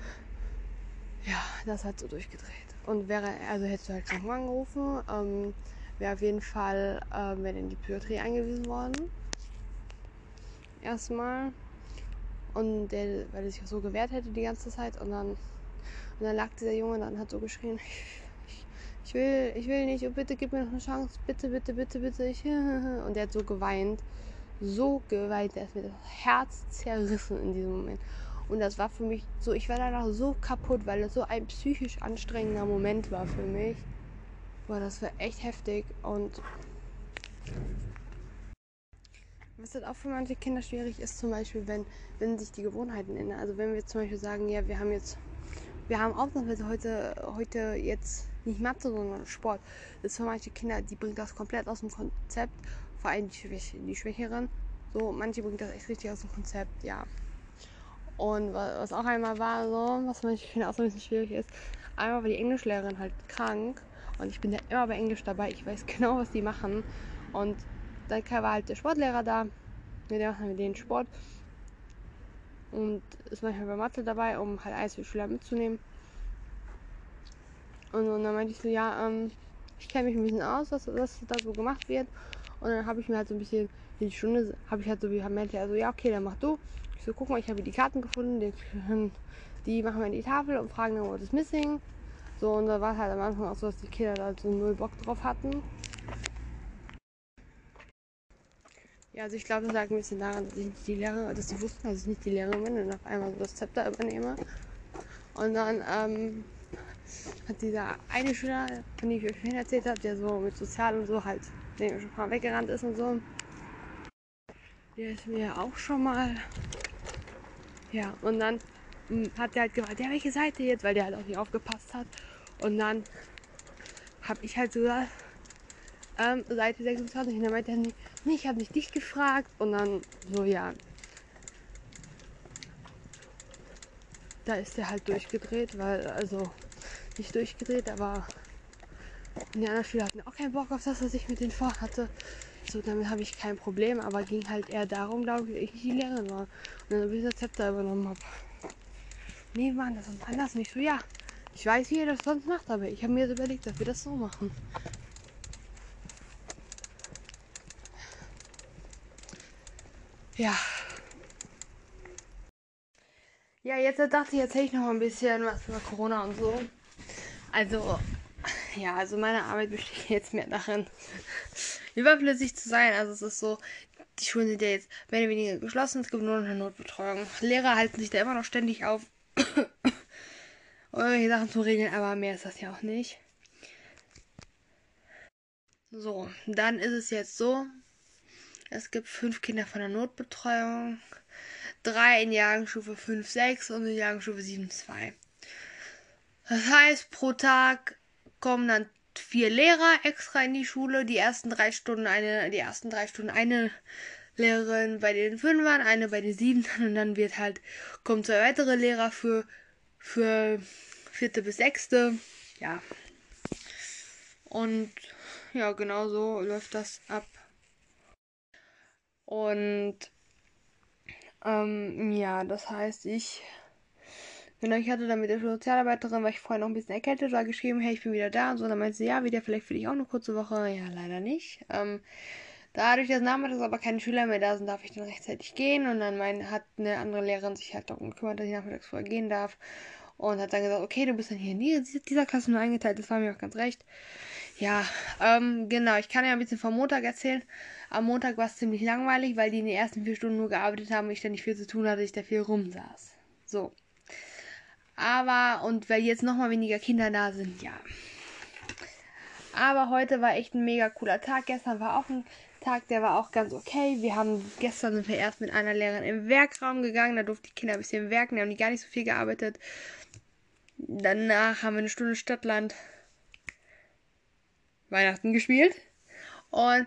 Ja, das hat so durchgedreht. Und wäre, also hättest du halt Krankenwagen gerufen. Ähm, wäre auf jeden Fall äh, wäre in die Psychiatrie eingewiesen worden. Erstmal. Und der, weil er sich so gewehrt hätte die ganze Zeit. Und dann, und dann lag dieser Junge dann hat so geschrien, ich, ich, will, ich will nicht, oh, bitte gib mir noch eine Chance, bitte, bitte, bitte, bitte. Ich, und der hat so geweint. So geweint, der ist mir das Herz zerrissen in diesem Moment. Und das war für mich so, ich war danach so kaputt, weil das so ein psychisch anstrengender Moment war für mich. Boah, das war echt heftig und was halt auch für manche Kinder schwierig ist, zum Beispiel, wenn, wenn sich die Gewohnheiten ändern. Also wenn wir zum Beispiel sagen, ja, wir haben jetzt, wir haben ausnahmsweise heute, heute jetzt nicht Mathe, sondern Sport. Das ist für manche Kinder, die bringt das komplett aus dem Konzept, vor allem die, Schwäch die Schwächeren. So, manche bringt das echt richtig aus dem Konzept, ja. Und was auch einmal war, so, was manche Kinder auch so ein bisschen schwierig ist, einmal war die Englischlehrerin halt krank und ich bin ja immer bei Englisch dabei. Ich weiß genau, was die machen. Und dann war halt der Sportlehrer da. der macht mit denen Sport und ist manchmal bei Mathe dabei, um halt eins für Schüler mitzunehmen. Und, und dann meinte ich so, ja, ähm, ich kenne mich ein bisschen aus, was, was da so gemacht wird. Und dann habe ich mir halt so ein bisschen die Stunde, habe ich halt so, wie meinte er so, ja, okay, dann mach du. Ich so, guck mal, ich habe die Karten gefunden, die, die machen wir in die Tafel und fragen dann, what is missing. So, und da war halt am Anfang auch so, dass die Kinder da so null Bock drauf hatten. Ja, also ich glaube, das lag ein bisschen daran, dass ich nicht die Lehrerin, dass sie wussten, dass ich nicht die Lehrerin bin und auf einmal so das Zepter übernehme. Und dann ähm, hat dieser eine Schüler, von dem ich euch vorhin erzählt habe, der so mit Sozial und so halt, dem schon mal weggerannt ist und so, der ist mir auch schon mal. Ja, und dann hat der halt gefragt, ja, welche Seite jetzt, weil der halt auch nicht aufgepasst hat. Und dann habe ich halt so gesagt, ähm, Seite 26. Und dann meinte er, nee, ich habe nicht dich gefragt. Und dann so, ja. Da ist der halt durchgedreht, weil, also, nicht durchgedreht, aber die anderen Schüler hatten auch keinen Bock auf das, was ich mit denen vorhatte. So, damit habe ich kein Problem, aber ging halt eher darum, glaube ich, dass ich die Lehrerin war. Und dann ein bisschen Zepter übernommen habe. Nee, Mann, das ist anders nicht so. Ja, ich weiß, wie ihr das sonst macht, aber ich habe mir jetzt überlegt, dass wir das so machen. Ja. Ja, jetzt dachte ich, erzähle ich noch mal ein bisschen was über Corona und so. Also, ja, also meine Arbeit besteht jetzt mehr darin, überflüssig zu sein. Also es ist so, die Schulen sind ja jetzt mehr oder weniger geschlossen, es gibt nur noch eine Notbetreuung. Lehrer halten sich da immer noch ständig auf, um irgendwelche Sachen zu regeln, aber mehr ist das ja auch nicht. So, dann ist es jetzt so, es gibt fünf Kinder von der Notbetreuung, drei in Jahrgangsstufe 5, 6 und in Jahrgangsstufe 7, 2. Das heißt, pro Tag kommen dann vier Lehrer extra in die Schule. Die ersten drei Stunden eine, die ersten drei Stunden eine Lehrerin bei den Fünfern, eine bei den Siebenen und dann wird halt, kommt zwei weitere Lehrer für, für vierte bis sechste. Ja. Und ja, genau so läuft das ab. Und ähm, ja, das heißt, ich Genau, ich hatte dann mit der Sozialarbeiterin, weil ich vorher noch ein bisschen erkältet war, geschrieben, hey, ich bin wieder da und so. Dann meinte sie, ja, wieder vielleicht für dich auch eine kurze Woche. Ja, leider nicht. Ähm, dadurch, dass nachmittags aber keine Schüler mehr da sind, darf ich dann rechtzeitig gehen. Und dann mein, hat eine andere Lehrerin sich halt darum gekümmert, dass ich nachmittags vorher gehen darf. Und hat dann gesagt, okay, du bist dann hier in dieser Klasse nur eingeteilt. Das war mir auch ganz recht. Ja, ähm, genau. Ich kann ja ein bisschen vom Montag erzählen. Am Montag war es ziemlich langweilig, weil die in den ersten vier Stunden nur gearbeitet haben und ich dann nicht viel zu tun hatte, ich da viel rumsaß. So. Aber, und weil jetzt nochmal weniger Kinder da sind, ja. Aber heute war echt ein mega cooler Tag. Gestern war auch ein Tag, der war auch ganz okay. Wir haben, gestern sind wir erst mit einer Lehrerin im Werkraum gegangen. Da durften die Kinder ein bisschen werken. Da haben die gar nicht so viel gearbeitet. Danach haben wir eine Stunde Stadtland Weihnachten gespielt. Und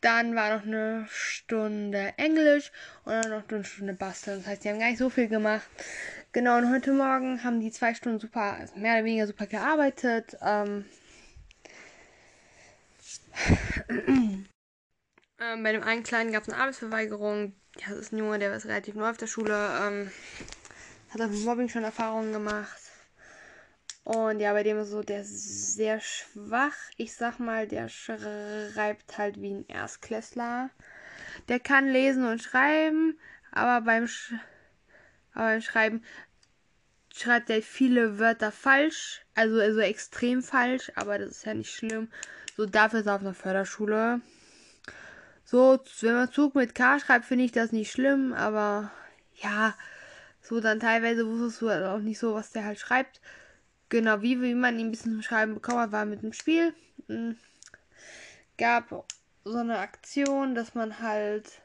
dann war noch eine Stunde Englisch und dann noch eine Stunde Basteln. Das heißt, die haben gar nicht so viel gemacht. Genau, und heute Morgen haben die zwei Stunden super, also mehr oder weniger super gearbeitet. Ähm, ähm, bei dem einen Kleinen gab es eine Arbeitsverweigerung. Ja, das ist ein Junge, der ist relativ neu auf der Schule. Ähm, hat auch mit Mobbing schon Erfahrungen gemacht. Und ja, bei dem ist so, der ist sehr schwach. Ich sag mal, der schreibt halt wie ein Erstklässler. Der kann lesen und schreiben, aber beim Sch aber beim Schreiben schreibt er viele Wörter falsch, also, also extrem falsch, aber das ist ja nicht schlimm. So, dafür ist er auf einer Förderschule. So, wenn man Zug mit K schreibt, finde ich das nicht schlimm, aber ja, so dann teilweise wusstest du halt auch nicht so, was der halt schreibt. Genau, wie, wie man ihn ein bisschen zum Schreiben bekommen hat, war mit dem Spiel. Hm. Gab so eine Aktion, dass man halt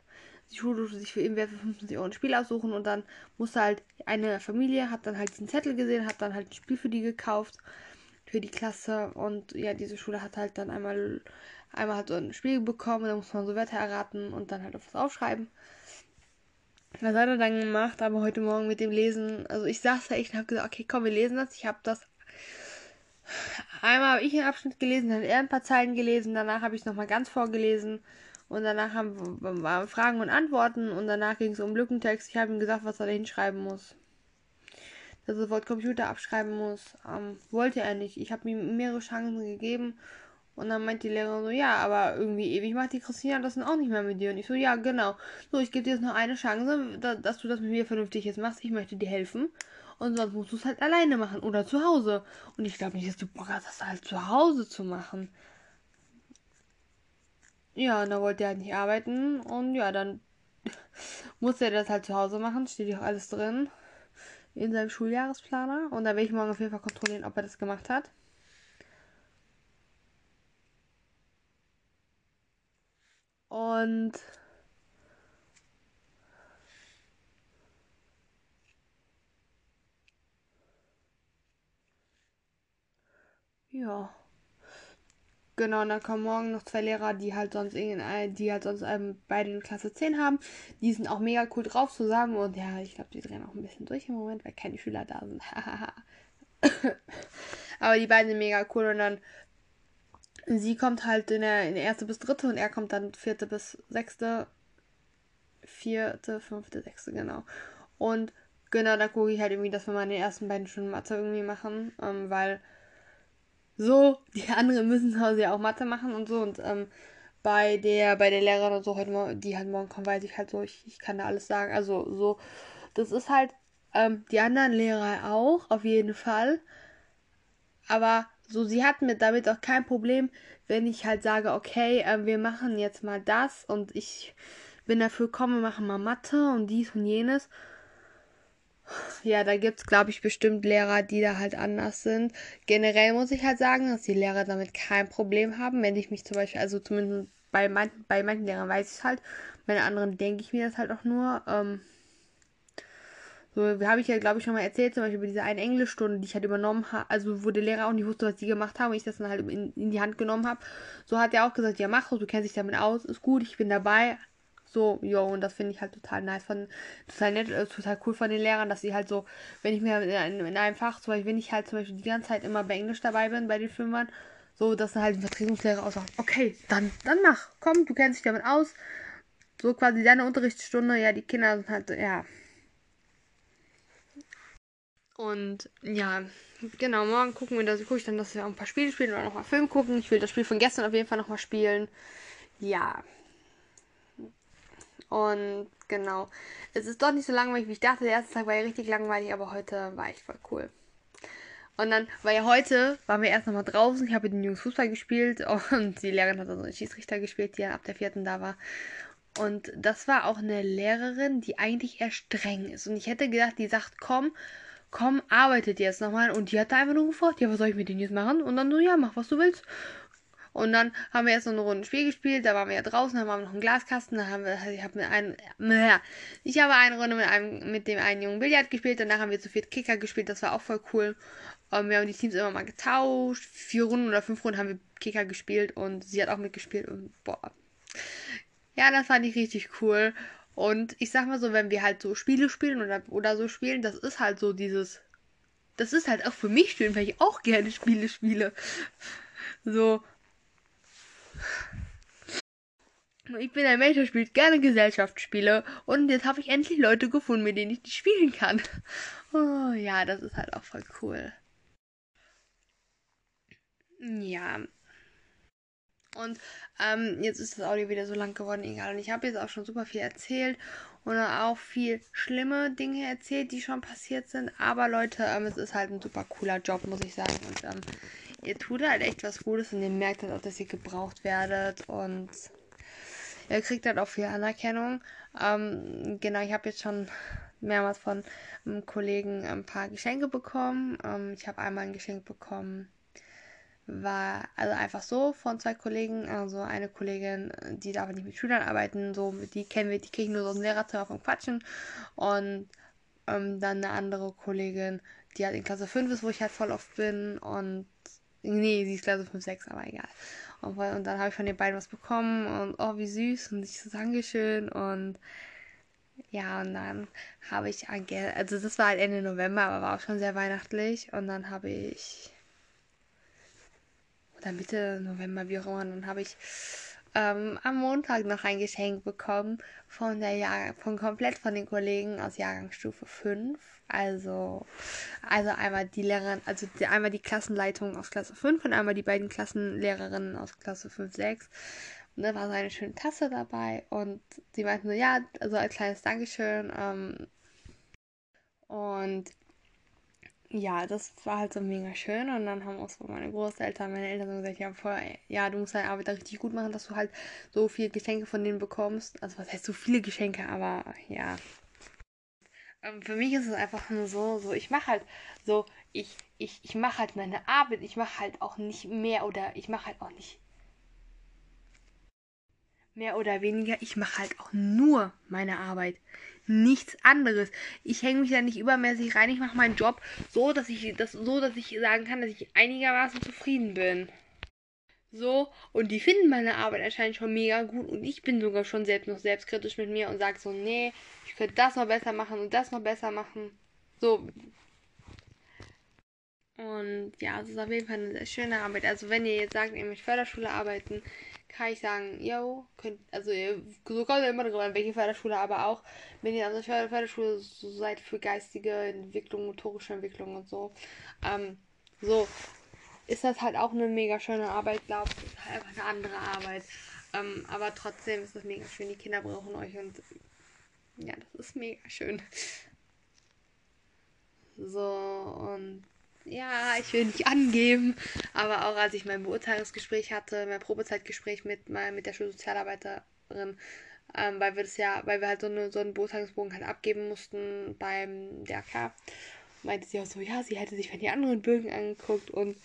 die Schule sich für irgendwer für 25 Euro ein Spiel aussuchen und dann musste halt eine Familie, hat dann halt diesen Zettel gesehen, hat dann halt ein Spiel für die gekauft, für die Klasse und ja, diese Schule hat halt dann einmal, einmal halt so ein Spiel bekommen, da muss man so Wörter erraten und dann halt auf was aufschreiben. Das hat er dann gemacht, aber heute Morgen mit dem Lesen, also ich saß da echt und hab gesagt, okay, komm, wir lesen das. Ich habe das einmal habe ich einen Abschnitt gelesen, dann hat er ein paar Zeilen gelesen, danach habe ich es nochmal ganz vorgelesen Und danach haben wir Fragen und Antworten und danach ging es um Lückentext. Ich habe ihm gesagt, was er da hinschreiben muss. Dass er Wort Computer abschreiben muss. Ähm, wollte er nicht. Ich habe ihm mehrere Chancen gegeben. Und dann meint die Lehrerin so, ja, aber irgendwie ewig macht die Christina das dann auch nicht mehr mit dir. Und ich so, ja, genau. So, ich gebe dir jetzt noch eine Chance, dass du das mit mir vernünftig jetzt machst. Ich möchte dir helfen. Und sonst musst du es halt alleine machen oder zu Hause. Und ich glaube nicht, dass du Bock hast, das halt zu Hause zu machen. Ja, und dann wollte er halt nicht arbeiten. Und ja, dann musste er das halt zu Hause machen. Steht ja auch alles drin. In seinem Schuljahresplaner. Und da werde ich morgen auf jeden Fall kontrollieren, ob er das gemacht hat. Und ja. Genau, und dann kommen morgen noch zwei Lehrer, die halt sonst irgendein, die halt sonst ähm, beide in Klasse 10 haben. Die sind auch mega cool drauf zusammen und ja, ich glaube, die drehen auch ein bisschen durch im Moment, weil keine Schüler da sind. Aber die beiden sind mega cool und dann sie kommt halt in der, in erste bis dritte und er kommt dann vierte bis sechste, vierte, fünfte, sechste, genau. Und genau, da gucke ich halt irgendwie, dass wir mal in den ersten beiden Stunden Mathe irgendwie machen, ähm, weil so, die anderen müssen zu Hause ja auch Mathe machen und so und ähm, bei der, bei der Lehrerin und so heute die halt morgen kommt, weiß ich halt so, ich, ich kann da alles sagen. Also so, das ist halt, ähm, die anderen Lehrer auch, auf jeden Fall. Aber so, sie hat mit damit auch kein Problem, wenn ich halt sage, okay, äh, wir machen jetzt mal das und ich bin dafür, komm, wir machen mal Mathe und dies und jenes. Ja, da gibt es, glaube ich, bestimmt Lehrer, die da halt anders sind. Generell muss ich halt sagen, dass die Lehrer damit kein Problem haben. Wenn ich mich zum Beispiel, also zumindest bei, mein, bei manchen Lehrern weiß ich es halt, bei anderen denke ich mir das halt auch nur. Ähm, so, habe ich ja, glaube ich, schon mal erzählt, zum Beispiel bei dieser einen Englischstunde, die ich halt übernommen habe, also wo der Lehrer auch nicht wusste, was sie gemacht haben und ich das dann halt in, in die Hand genommen habe. So hat er auch gesagt, ja mach, du kennst dich damit aus, ist gut, ich bin dabei. So, jo, und das finde ich halt total nice von, total nett, äh, total cool von den Lehrern, dass sie halt so, wenn ich mir in, in, einem Fach, zum Beispiel, wenn ich halt zum Beispiel die ganze Zeit immer bei Englisch dabei bin, bei den Filmern, so, dass dann halt ein Vertretungslehrer auch sagt, okay, dann, dann mach, komm, du kennst dich damit aus. So quasi deine Unterrichtsstunde, ja, die Kinder sind halt, ja, und ja, genau, morgen gucken wir, da gucke ich dann, dass wir auch ein paar Spiele spielen oder nochmal Film gucken. Ich will das Spiel von gestern auf jeden Fall nochmal spielen. Ja. Und genau. Es ist doch nicht so langweilig, wie ich dachte. Der erste Tag war ja richtig langweilig, aber heute war echt voll cool. Und dann war ja heute, waren wir erst nochmal draußen. Ich habe mit den Jungs Fußball gespielt und die Lehrerin hat also einen Schießrichter gespielt, die ja ab der vierten da war. Und das war auch eine Lehrerin, die eigentlich eher streng ist. Und ich hätte gedacht, die sagt, komm, komm, arbeitet jetzt nochmal. Und die hat da einfach nur gefragt, ja, was soll ich mit denen jetzt machen? Und dann so, ja, mach, was du willst. Und dann haben wir erst noch eine Runde Spiel gespielt, da waren wir ja draußen, waren wir noch einen Glaskasten, da haben wir, ich habe mit einem, ich habe eine Runde mit einem, mit dem einen jungen Billard gespielt, danach haben wir zu viert Kicker gespielt, das war auch voll cool. Und wir haben die Teams immer mal getauscht, vier Runden oder fünf Runden haben wir Kicker gespielt und sie hat auch mitgespielt und boah. Ja, das fand ich richtig cool. Und ich sag mal so, wenn wir halt so Spiele spielen oder, oder so spielen, das ist halt so dieses. Das ist halt auch für mich schön, weil ich auch gerne Spiele spiele. So. Ich bin ein Mensch, der spielt gerne Gesellschaftsspiele. Und jetzt habe ich endlich Leute gefunden, mit denen ich die spielen kann. Oh ja, das ist halt auch voll cool. Ja, und ähm, jetzt ist das Audio wieder so lang geworden, egal. Und ich habe jetzt auch schon super viel erzählt und auch viel schlimme Dinge erzählt, die schon passiert sind. Aber Leute, ähm, es ist halt ein super cooler Job, muss ich sagen. Und ähm, ihr tut halt echt was Gutes und ihr merkt halt auch, dass ihr gebraucht werdet und ihr kriegt halt auch viel Anerkennung. Ähm, genau, ich habe jetzt schon mehrmals von einem Kollegen ein paar Geschenke bekommen. Ähm, ich habe einmal ein Geschenk bekommen war also einfach so von zwei Kollegen, also eine Kollegin, die darf nicht mit Schülern arbeiten, so die kennen wir, die kriegen nur so ein Lehrerzimmer vom Quatschen und ähm, dann eine andere Kollegin, die halt in Klasse 5 ist, wo ich halt voll oft bin und nee, sie ist Klasse 5, 6, aber egal. Und, und dann habe ich von den beiden was bekommen und oh, wie süß und ich so Dankeschön und ja, und dann habe ich, also das war halt Ende November, aber war auch schon sehr weihnachtlich und dann habe ich oder Mitte November, wie auch immer. dann habe ich ähm, am Montag noch ein Geschenk bekommen von der Jahr von komplett von den Kollegen aus Jahrgangsstufe 5. Also, also einmal die Lehrerin, also die, einmal die Klassenleitung aus Klasse 5 und einmal die beiden Klassenlehrerinnen aus Klasse 5, 6. Und da war so eine schöne Tasse dabei und sie meinten so, ja, also als kleines Dankeschön. Ähm, und ja, das war halt so mega schön. Und dann haben auch so meine Großeltern, meine Eltern so gesagt, ja, voll, ja, du musst deine Arbeit da richtig gut machen, dass du halt so viele Geschenke von denen bekommst. Also was heißt so viele Geschenke, aber ja. Ähm, für mich ist es einfach nur so, so, ich mache halt so, ich, ich, ich mache halt meine Arbeit, ich mache halt auch nicht mehr oder ich mache halt auch nicht mehr oder weniger, ich mache halt auch nur meine Arbeit. Nichts anderes. Ich hänge mich da nicht übermäßig rein, ich mache meinen Job so, dass ich das so, dass ich sagen kann, dass ich einigermaßen zufrieden bin. So, und die finden meine Arbeit anscheinend schon mega gut und ich bin sogar schon selbst noch selbstkritisch mit mir und sage so, nee, ich könnte das noch besser machen und das noch besser machen. So. Und ja, es ist auf jeden Fall eine sehr schöne Arbeit. Also wenn ihr jetzt sagt, ihr möchtet Förderschule arbeiten, kann ich sagen, yo, könnt, also so kommt immer drauf an, welche Förderschule, aber auch, wenn ihr an der Förderschule so seid für geistige Entwicklung, motorische Entwicklung und so, ähm, so, ist das halt auch eine mega schöne Arbeit, glaube ich. Ist halt einfach eine andere Arbeit. Ähm, aber trotzdem ist das mega schön. Die Kinder brauchen euch und ja, das ist mega schön. So, und ja, ich will nicht angeben, aber auch als ich mein Beurteilungsgespräch hatte, mein Probezeitgespräch mit, mit der Schulsozialarbeiterin, ähm, weil wir das ja, weil wir halt so, eine, so einen Beurteilungsbogen halt abgeben mussten beim DRK, meinte sie auch so, ja, sie hätte sich von die anderen Bögen angeguckt und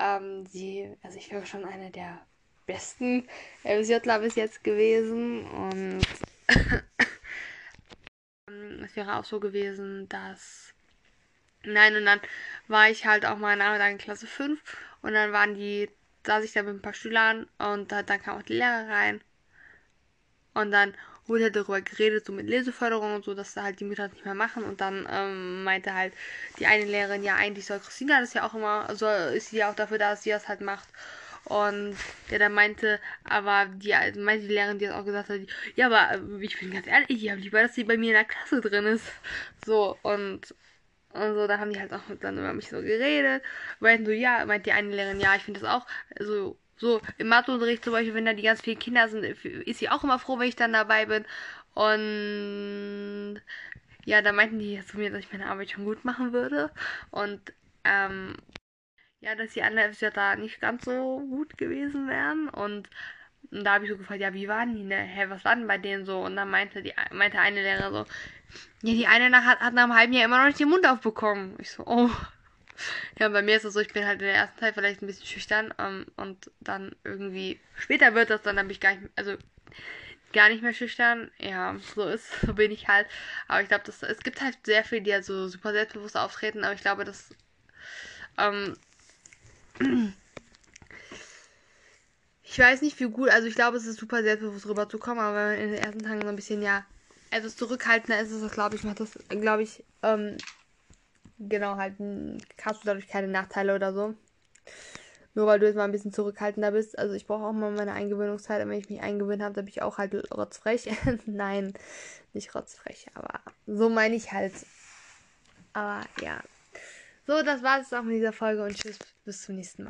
ähm, sie, also ich wäre schon eine der besten MSJler bis jetzt gewesen und es wäre auch so gewesen, dass Nein, und dann war ich halt auch mal in Klasse 5 und dann waren die, saß ich da mit ein paar Schülern und da, dann kam auch die Lehrer rein. Und dann wurde halt darüber geredet, so mit Leseförderung und so, dass da halt die Mütter das nicht mehr machen. Und dann ähm, meinte halt die eine Lehrerin, ja, eigentlich soll Christina das ja auch immer, so ist sie ja auch dafür da, dass sie das halt macht. Und der dann meinte, aber die, meinte die Lehrerin, die das auch gesagt hat, ja, aber äh, ich bin ganz ehrlich, ich habe lieber, dass sie bei mir in der Klasse drin ist. So, und und so, da haben die halt auch dann über mich so geredet. Meinten so, ja, meint die eine Lehrerin, ja, ich finde das auch, also, so im Matheunterricht zum Beispiel, wenn da die ganz vielen Kinder sind, ist sie auch immer froh, wenn ich dann dabei bin. Und ja, da meinten die zu mir, dass ich meine Arbeit schon gut machen würde. Und ähm, ja, dass die anderen FSJ da nicht ganz so gut gewesen wären. Und, und da habe ich so gefragt, ja, wie waren die, ne? Hä, was war denn bei denen so? Und dann meinte die meinte eine Lehrerin so, ja, die eine nach, hat, nach einem halben Jahr immer noch nicht den Mund aufbekommen. Ich so, oh. Ja, bei mir ist es so, ich bin halt in der ersten Zeit vielleicht ein bisschen schüchtern ähm, und dann irgendwie später wird das dann, dann bin ich gar nicht, also gar nicht mehr schüchtern. Ja, so ist, so bin ich halt. Aber ich glaube, es gibt halt sehr viele, die halt so super selbstbewusst auftreten, aber ich glaube, dass ähm, ich weiß nicht, wie gut, also ich glaube, es ist super selbstbewusst rüberzukommen, aber wenn man in den ersten Tagen so ein bisschen, ja, etwas zurückhaltender ist es, glaube ich, macht das, glaube ich, ähm, genau, halt, hast du dadurch keine Nachteile oder so. Nur weil du jetzt mal ein bisschen zurückhaltender bist. Also ich brauche auch mal meine Eingewöhnungszeit. Und wenn ich mich eingewöhnt habe, dann bin ich auch halt rotzfrech. Nein, nicht rotzfrech, aber so meine ich halt. Aber ja. So, das war es auch mit dieser Folge und tschüss, bis zum nächsten Mal.